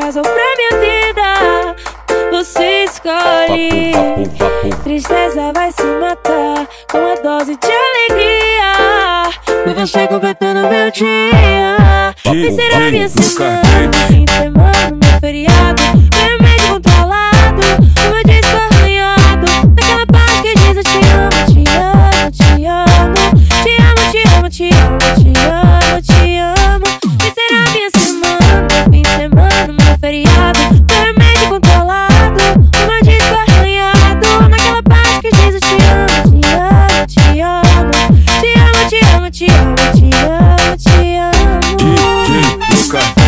casa ou pra minha vida. Você escolhe. Tristeza vai se matar com uma dose de alegria. E você completando meu dia. Que será minha semana, fim de semana, meu feriado. Meu medo controlado. Uma Пока.